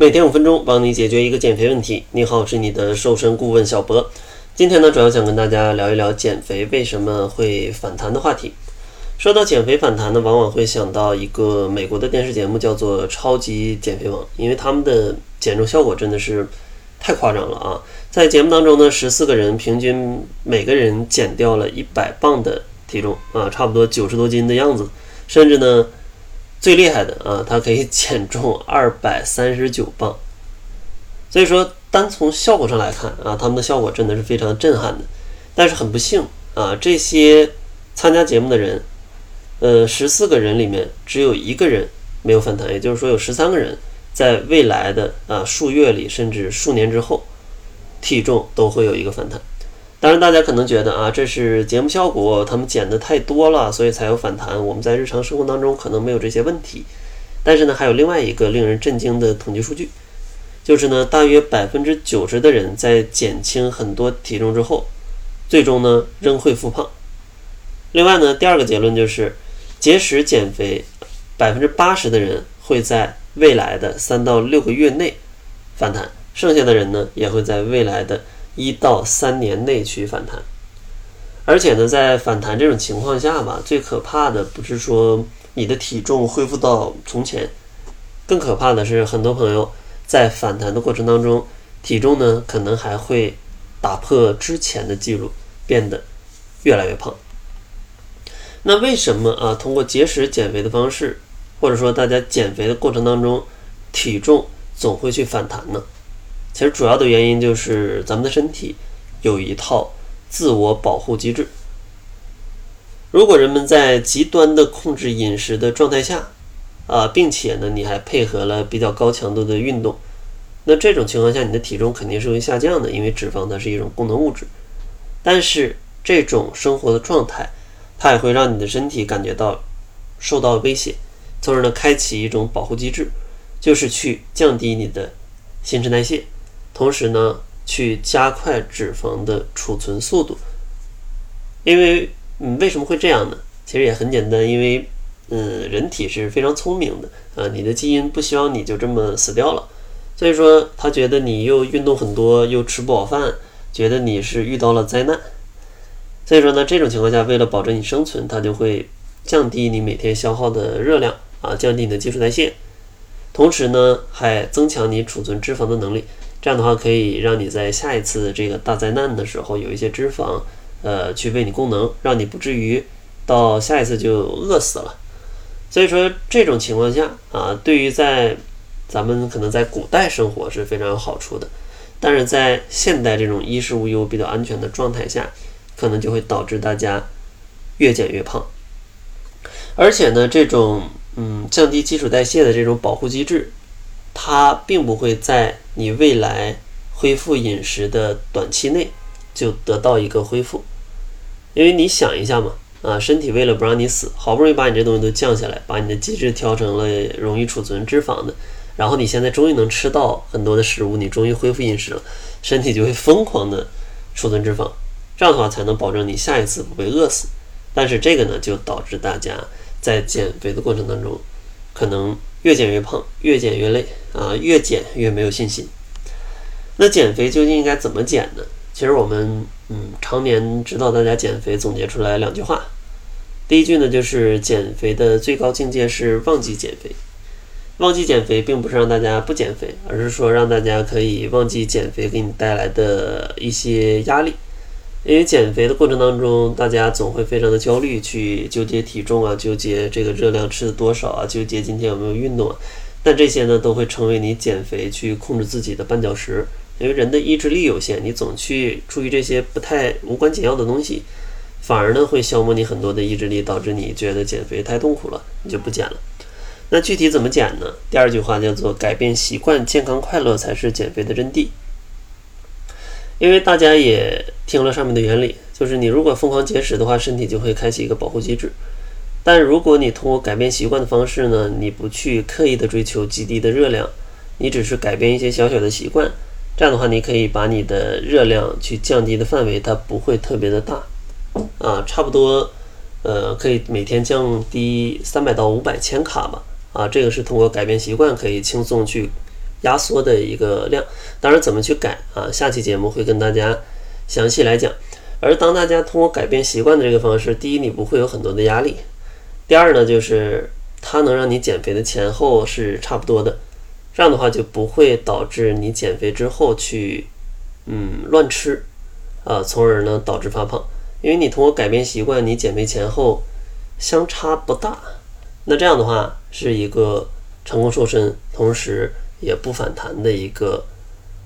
每天五分钟，帮你解决一个减肥问题。你好，我是你的瘦身顾问小博。今天呢，主要想跟大家聊一聊减肥为什么会反弹的话题。说到减肥反弹呢，往往会想到一个美国的电视节目，叫做《超级减肥王》，因为他们的减重效果真的是太夸张了啊！在节目当中呢，十四个人平均每个人减掉了一百磅的体重啊，差不多九十多斤的样子，甚至呢。最厉害的啊，它可以减重二百三十九磅，所以说单从效果上来看啊，他们的效果真的是非常震撼的。但是很不幸啊，这些参加节目的人，呃，十四个人里面只有一个人没有反弹，也就是说有十三个人在未来的啊数月里，甚至数年之后，体重都会有一个反弹。当然，大家可能觉得啊，这是节目效果，他们减的太多了，所以才有反弹。我们在日常生活当中可能没有这些问题。但是呢，还有另外一个令人震惊的统计数据，就是呢，大约百分之九十的人在减轻很多体重之后，最终呢仍会复胖。另外呢，第二个结论就是，节食减肥，百分之八十的人会在未来的三到六个月内反弹，剩下的人呢也会在未来的。一到三年内去反弹，而且呢，在反弹这种情况下吧，最可怕的不是说你的体重恢复到从前，更可怕的是很多朋友在反弹的过程当中，体重呢可能还会打破之前的记录，变得越来越胖。那为什么啊，通过节食减肥的方式，或者说大家减肥的过程当中，体重总会去反弹呢？其实主要的原因就是咱们的身体有一套自我保护机制。如果人们在极端的控制饮食的状态下，啊，并且呢你还配合了比较高强度的运动，那这种情况下你的体重肯定是会下降的，因为脂肪它是一种功能物质。但是这种生活的状态，它也会让你的身体感觉到受到威胁，从而呢开启一种保护机制，就是去降低你的新陈代谢。同时呢，去加快脂肪的储存速度，因为嗯，为什么会这样呢？其实也很简单，因为嗯，人体是非常聪明的啊，你的基因不希望你就这么死掉了，所以说他觉得你又运动很多，又吃不饱饭，觉得你是遇到了灾难，所以说呢，这种情况下，为了保证你生存，它就会降低你每天消耗的热量啊，降低你的基础代谢，同时呢，还增强你储存脂肪的能力。这样的话可以让你在下一次这个大灾难的时候有一些脂肪，呃，去为你供能，让你不至于到下一次就饿死了。所以说这种情况下啊，对于在咱们可能在古代生活是非常有好处的，但是在现代这种衣食无忧、比较安全的状态下，可能就会导致大家越减越胖。而且呢，这种嗯降低基础代谢的这种保护机制。它并不会在你未来恢复饮食的短期内就得到一个恢复，因为你想一下嘛，啊，身体为了不让你死，好不容易把你这东西都降下来，把你的机制调成了容易储存脂肪的，然后你现在终于能吃到很多的食物，你终于恢复饮食了，身体就会疯狂的储存脂肪，这样的话才能保证你下一次不被饿死。但是这个呢，就导致大家在减肥的过程当中，可能越减越胖，越减越累。啊，越减越没有信心。那减肥究竟应该怎么减呢？其实我们嗯，常年指导大家减肥，总结出来两句话。第一句呢，就是减肥的最高境界是忘记减肥。忘记减肥，并不是让大家不减肥，而是说让大家可以忘记减肥给你带来的一些压力。因为减肥的过程当中，大家总会非常的焦虑，去纠结体重啊，纠结这个热量吃的多少啊，纠结今天有没有运动啊。但这些呢，都会成为你减肥去控制自己的绊脚石，因为人的意志力有限，你总去注意这些不太无关紧要的东西，反而呢会消磨你很多的意志力，导致你觉得减肥太痛苦了，你就不减了。那具体怎么减呢？第二句话叫做改变习惯，健康快乐才是减肥的真谛。因为大家也听了上面的原理，就是你如果疯狂节食的话，身体就会开启一个保护机制。但如果你通过改变习惯的方式呢，你不去刻意的追求极低的热量，你只是改变一些小小的习惯，这样的话，你可以把你的热量去降低的范围，它不会特别的大，啊，差不多，呃，可以每天降低三百到五百千卡吧，啊，这个是通过改变习惯可以轻松去压缩的一个量。当然，怎么去改啊？下期节目会跟大家详细来讲。而当大家通过改变习惯的这个方式，第一，你不会有很多的压力；第二呢，就是它能让你减肥的前后是差不多的。这样的话就不会导致你减肥之后去嗯乱吃啊，从而呢导致发胖。因为你通过改变习惯，你减肥前后相差不大。那这样的话是一个成功瘦身，同时也不反弹的一个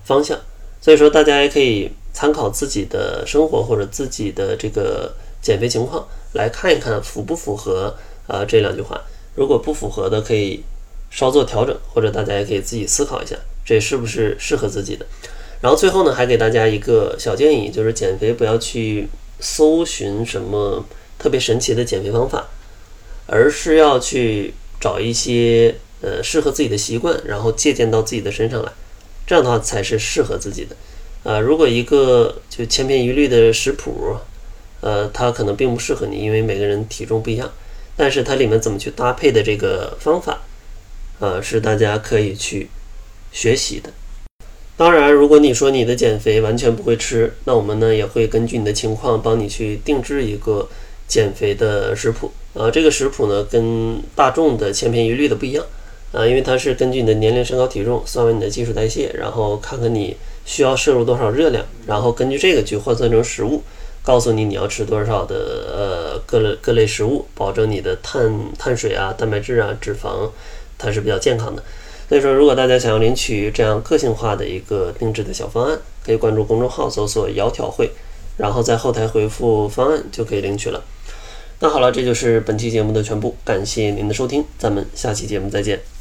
方向。所以说，大家也可以。参考自己的生活或者自己的这个减肥情况来看一看符不符合啊这两句话。如果不符合的，可以稍作调整，或者大家也可以自己思考一下，这是不是适合自己的。然后最后呢，还给大家一个小建议，就是减肥不要去搜寻什么特别神奇的减肥方法，而是要去找一些呃适合自己的习惯，然后借鉴到自己的身上来，这样的话才是适合自己的。啊，如果一个就千篇一律的食谱，呃，它可能并不适合你，因为每个人体重不一样。但是它里面怎么去搭配的这个方法，呃，是大家可以去学习的。当然，如果你说你的减肥完全不会吃，那我们呢也会根据你的情况帮你去定制一个减肥的食谱。啊，这个食谱呢跟大众的千篇一律的不一样，啊，因为它是根据你的年龄、身高、体重算完你的基础代谢，然后看看你。需要摄入多少热量，然后根据这个去换算成食物，告诉你你要吃多少的呃各类各类食物，保证你的碳碳水啊、蛋白质啊、脂肪，它是比较健康的。所以说，如果大家想要领取这样个性化的一个定制的小方案，可以关注公众号搜索“窈窕会”，然后在后台回复方案就可以领取了。那好了，这就是本期节目的全部，感谢您的收听，咱们下期节目再见。